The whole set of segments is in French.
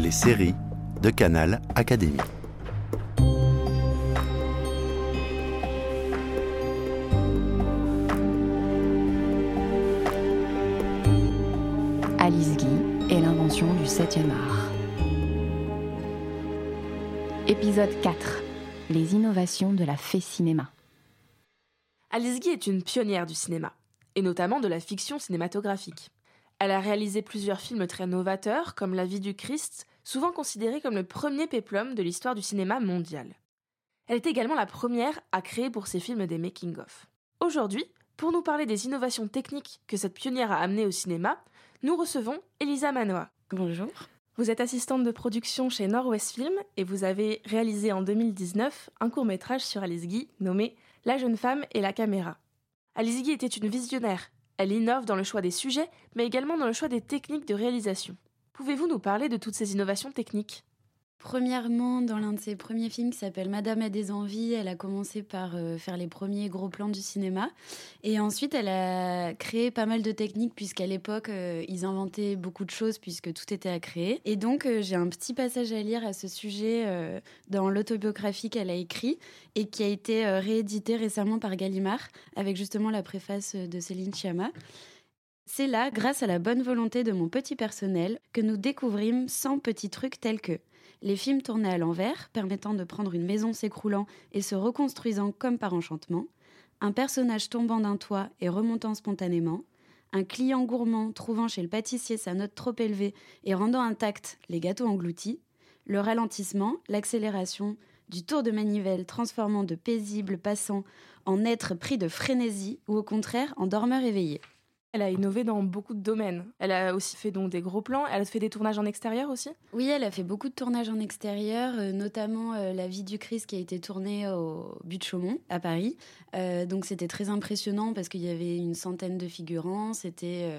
les séries de Canal Académie. Alice Guy et l'invention du 7e art. Épisode 4. Les innovations de la fée cinéma. Alice Guy est une pionnière du cinéma, et notamment de la fiction cinématographique. Elle a réalisé plusieurs films très novateurs, comme La vie du Christ, souvent considéré comme le premier péplum de l'histoire du cinéma mondial. Elle est également la première à créer pour ses films des making-of. Aujourd'hui, pour nous parler des innovations techniques que cette pionnière a amenées au cinéma, nous recevons Elisa Manoa. Bonjour. Vous êtes assistante de production chez Nord-Ouest Film et vous avez réalisé en 2019 un court-métrage sur Alice Guy nommé La jeune femme et la caméra. Alice Guy était une visionnaire. Elle innove dans le choix des sujets, mais également dans le choix des techniques de réalisation. Pouvez-vous nous parler de toutes ces innovations techniques? Premièrement, dans l'un de ses premiers films qui s'appelle Madame a des envies, elle a commencé par euh, faire les premiers gros plans du cinéma. Et ensuite, elle a créé pas mal de techniques, puisqu'à l'époque, euh, ils inventaient beaucoup de choses, puisque tout était à créer. Et donc, euh, j'ai un petit passage à lire à ce sujet dans l'autobiographie qu'elle a écrit et qui a été réédité récemment par Gallimard, avec justement la préface de Céline Chiama. C'est là, grâce à la bonne volonté de mon petit personnel, que nous découvrîmes 100 petits trucs tels que les films tournés à l'envers, permettant de prendre une maison s'écroulant et se reconstruisant comme par enchantement, un personnage tombant d'un toit et remontant spontanément, un client gourmand trouvant chez le pâtissier sa note trop élevée et rendant intact les gâteaux engloutis, le ralentissement, l'accélération, du tour de manivelle transformant de paisibles passants en êtres pris de frénésie ou au contraire en dormeurs éveillés. Elle a innové dans beaucoup de domaines. Elle a aussi fait donc des gros plans. Elle a fait des tournages en extérieur aussi? Oui, elle a fait beaucoup de tournages en extérieur, euh, notamment euh, La vie du Christ qui a été tournée au But Chaumont, à Paris. Euh, donc c'était très impressionnant parce qu'il y avait une centaine de figurants. C'était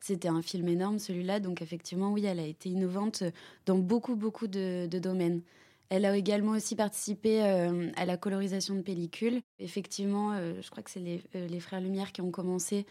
c'était un film énorme celui-là. Donc effectivement, oui, elle a été innovante dans beaucoup, beaucoup de, domaines. Elle a également aussi participé à la colorisation de pellicules. Effectivement, je crois que c'est les, les, Frères Lumière qui ont commencé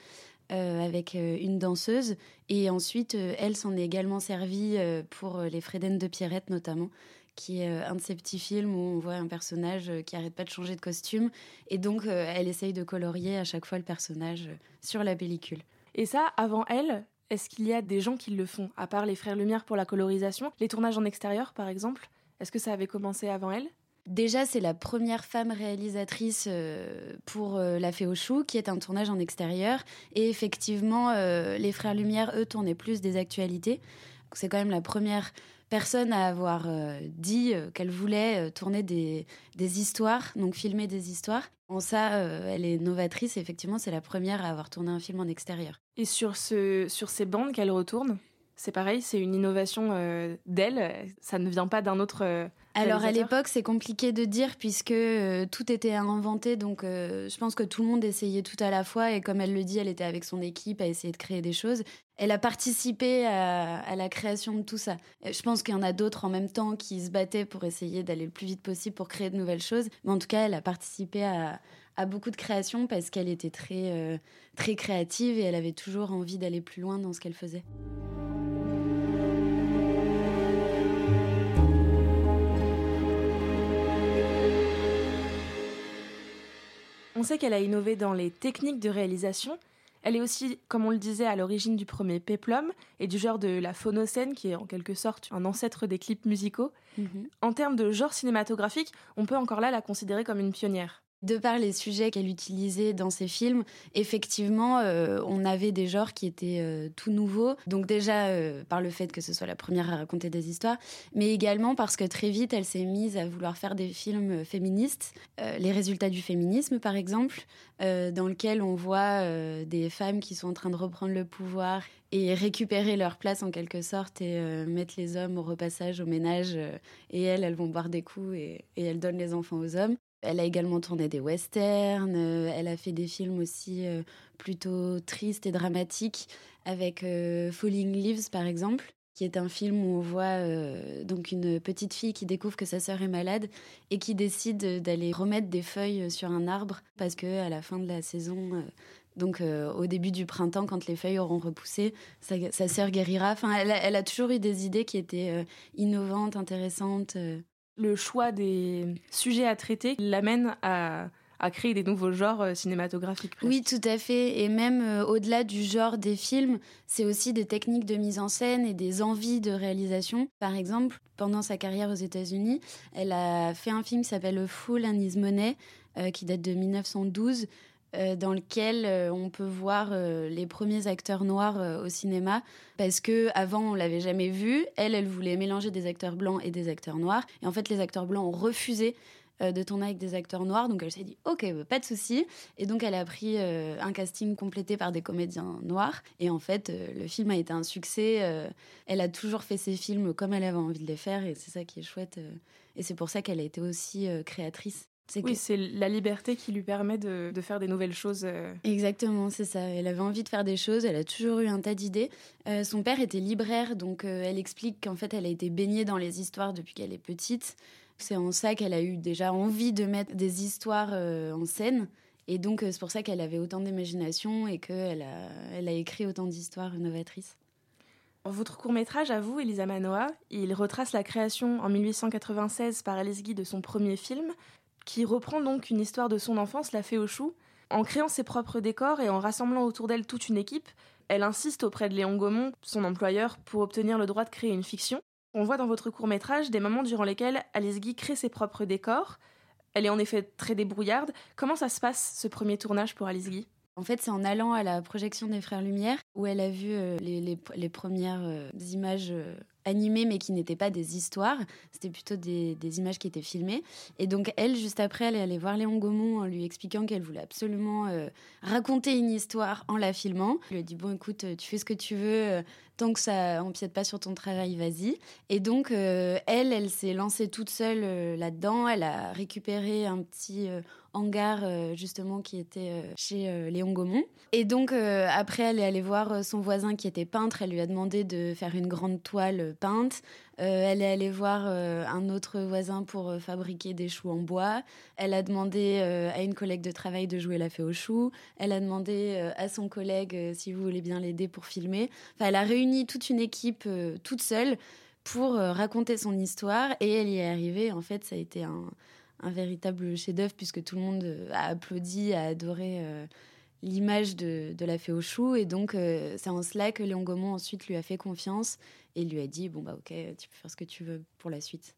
euh, avec euh, une danseuse. Et ensuite, euh, elle s'en est également servie pour les Frédènes de Pierrette, notamment, qui est un de ces petits films où on voit un personnage qui arrête pas de changer de costume. Et donc, elle essaye de colorier à chaque fois le personnage sur la pellicule. Et ça, avant elle, est-ce qu'il y a des gens qui le font, à part les Frères Lumière pour la colorisation? Les tournages en extérieur, par exemple? Est-ce que ça avait commencé avant elle? Déjà, c'est la première femme réalisatrice euh, pour euh, La Fée aux qui est un tournage en extérieur. Et effectivement, euh, les Frères Lumière, eux, tournaient plus des actualités. C'est quand même la première personne à avoir dit qu'elle voulait tourner des, histoires, donc filmer des histoires. En ça, elle est novatrice. effectivement, c'est la première à avoir tourné un film en extérieur. Et sur, ce, sur ces bandes qu'elle retourne, c'est pareil, c'est une innovation d'elle, ça ne vient pas d'un autre. Alors à l'époque, c'est compliqué de dire puisque euh, tout était à inventer, donc je pense que tout le monde essayait tout à la fois et comme elle le dit, elle était avec son équipe à essayer de créer des choses. Elle a participé à, la création de tout ça. Je pense qu'il y en a d'autres en même temps qui se battaient pour essayer d'aller le plus vite possible pour créer de nouvelles choses, mais en tout cas, elle a participé à, à beaucoup de créations parce qu'elle était très, très créative et elle avait toujours envie d'aller plus loin dans ce qu'elle faisait. On sait qu'elle a innové dans les techniques de réalisation. Elle est aussi, comme on le disait, à l'origine du premier péplum et du genre de la phonocène, qui est en quelque sorte un ancêtre des clips musicaux. Mhm. En termes de genre cinématographique, on peut encore là la considérer comme une pionnière. De par les sujets qu'elle utilisait dans ses films, effectivement, euh, on avait des genres qui étaient euh, tout nouveaux. Donc déjà euh, par le fait que ce soit la première à raconter des histoires, mais également parce que très vite, elle s'est mise à vouloir faire des films féministes. les résultats du féminisme, par exemple, dans lequel on voit des femmes qui sont en train de reprendre le pouvoir et récupérer leur place en quelque sorte et mettre les hommes au repassage, au ménage. et elles, elles vont boire des coups et, et elles donnent les enfants aux hommes. Elle a également tourné des westerns, euh, elle a fait des films aussi euh, plutôt tristes et dramatiques avec euh, Falling Leaves par exemple qui est un film où on voit donc une petite fille qui découvre que sa sœur est malade et qui décide d'aller remettre des feuilles sur un arbre parce que à la fin de la saison Donc au début du printemps, quand les feuilles auront repoussé, sa, sœur guérira. Enfin, elle a, toujours eu des idées qui étaient innovantes, intéressantes. Le choix des sujets à traiter l'amène à créer des nouveaux genres euh, cinématographiques. Oui, tout à fait. Et même euh, au-delà du genre des films, c'est aussi des techniques de mise en scène et des envies de réalisation. Par exemple, pendant sa carrière aux États-Unis, elle a fait un film qui s'appelle Fool and His Money, euh, qui date de 1912. Dans lequel on peut voir les premiers acteurs noirs au cinéma parce que avant on l'avait jamais vu. Elle, elle voulait mélanger des acteurs blancs et des acteurs noirs et en fait les acteurs blancs ont refusé euh, de tourner avec des acteurs noirs. Donc elle s'est dit, ok, bah, pas de souci. Et donc elle a pris euh, un casting complété par des comédiens noirs. Et en fait, euh, le film a été un succès. elle a toujours fait ses films comme elle avait envie de les faire. Et c'est ça qui est chouette. et c'est pour ça qu'elle a été aussi créatrice. Oui, c'est la liberté qui lui permet de, faire des nouvelles choses. Exactement, c'est ça. Elle avait envie de faire des choses, elle a toujours eu un tas d'idées. son père était libraire, donc elle explique qu'en fait, elle a été baignée dans les histoires depuis qu'elle est petite. C'est en ça qu'elle a eu déjà envie de mettre des histoires euh, en scène. Et donc, euh, c'est pour ça qu'elle avait autant d'imagination et qu'elle a, elle a écrit autant d'histoires novatrices. Votre court-métrage, à vous, Elisa Manoa, il retrace la création en 1896 par Alice Guy de son premier film, qui reprend donc une histoire de son enfance, La Fée aux choux. En créant ses propres décors et en rassemblant autour d'elle toute une équipe, elle insiste auprès de Léon Gaumont, son employeur, pour obtenir le droit de créer une fiction. On voit dans votre court métrage des moments durant lesquels Alice Guy crée ses propres décors. Elle est en effet très débrouillarde. Comment ça se passe ce premier tournage pour Alice Guy? En fait, c'est en allant à la projection des Frères Lumière où elle a vu euh, les, premières euh, images euh, animées mais qui n'étaient pas des histoires, c'était plutôt des, images qui étaient filmées. Et donc elle, juste après, elle est allée voir Léon Gaumont en lui expliquant qu'elle voulait absolument raconter une histoire en la filmant. Elle lui a dit, bon écoute, tu fais ce que tu veux, tant que ça empiète pas sur ton travail, vas-y. Et donc elle, elle s'est lancée toute seule là-dedans, elle a récupéré un petit hangar euh, justement qui était euh, chez euh, Léon Gaumont. Et donc après elle est allée voir son voisin qui était peintre, elle lui a demandé de faire une grande toile peinte. elle est allée voir un autre voisin pour fabriquer des choux en bois. Elle a demandé à une collègue de travail de jouer la fée aux choux. Elle a demandé à son collègue si vous voulez bien l'aider pour filmer. Enfin, elle a réuni toute une équipe toute seule pour raconter son histoire et elle y est arrivée. En fait, ça a été un, un véritable chef-d'œuvre puisque tout le monde euh, a applaudi, a adoré euh, l'image de, la fée aux choux. Et donc, euh, c'est en cela que Léon Gaumont ensuite lui a fait confiance et lui a dit Bon, bah, ok, tu peux faire ce que tu veux pour la suite.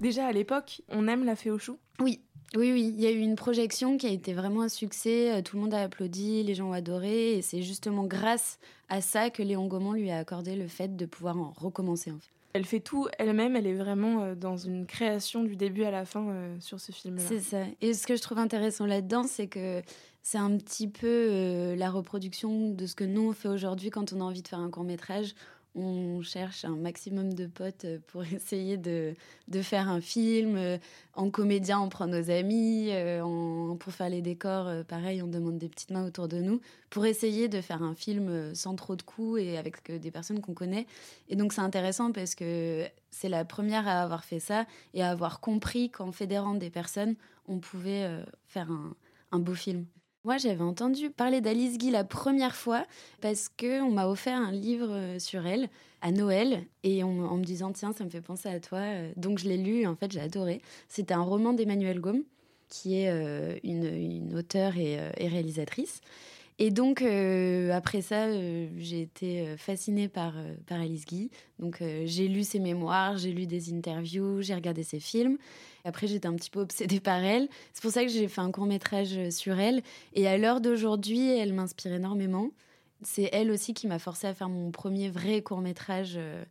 Déjà à l'époque, on aime la fée aux choux Oui, oui, oui, il y a eu une projection qui a été vraiment un succès. Euh, tout le monde a applaudi, les gens ont adoré. Et c'est justement grâce à ça que Léon Gaumont lui a accordé le fait de pouvoir en recommencer. En fait. Elle fait tout elle-même, elle est vraiment euh, dans une création du début à la fin euh, sur ce film-là. C'est ça. Et ce que je trouve intéressant là-dedans, c'est que c'est un petit peu la reproduction de ce que nous on fait aujourd'hui quand on a envie de faire un court métrage on cherche un maximum de potes pour essayer de, faire un film. En comédien, on prend nos amis. Euh, pour faire les décors, euh, pareil, on demande des petites mains autour de nous pour essayer de faire un film euh, sans trop de coûts et avec des personnes qu'on connaît. Et donc, c'est intéressant parce que c'est la première à avoir fait ça et à avoir compris qu'en fédérant des personnes, on pouvait faire un beau film. Moi, j'avais entendu parler d'Alice Guy la première fois parce que on m'a offert un livre euh, sur elle à Noël et en me disant tiens, ça me fait penser à toi. Euh, donc je l'ai lu et en fait j'ai adoré. C'était un roman d'Emmanuel Gaume qui est euh, une, auteure et réalisatrice. Et donc, après ça, j'ai été fascinée par, par Alice Guy. Donc, j'ai lu ses mémoires, j'ai lu des interviews, j'ai regardé ses films. Après, j'étais un petit peu obsédée par elle. C'est pour ça que j'ai fait un court métrage sur elle. Et à l'heure d'aujourd'hui, elle m'inspire énormément. C'est elle aussi qui m'a forcé à faire mon premier vrai court métrage. Euh,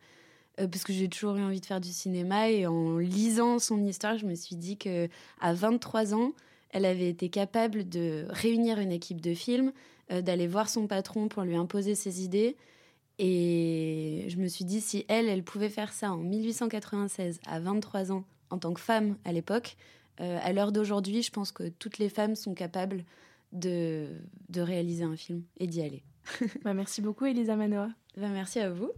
euh, parce que j'ai toujours eu envie de faire du cinéma et en lisant son histoire, je me suis dit que à 23 ans, elle avait été capable de réunir une équipe de films, euh, d'aller voir son patron pour lui imposer ses idées. Et je me suis dit, si elle, elle pouvait faire ça en 1896, à 23 ans, en tant que femme à l'époque. Euh, à l'heure d'aujourd'hui, je pense que toutes les femmes sont capables de, de réaliser un film et d'y aller. bah, merci beaucoup, Elisa Manoa. Bah, merci à vous.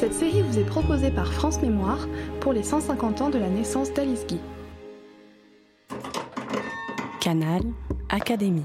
Cette série vous est proposée par France Mémoire pour les 150 ans de la naissance d'Alice Guy. Canal Académie.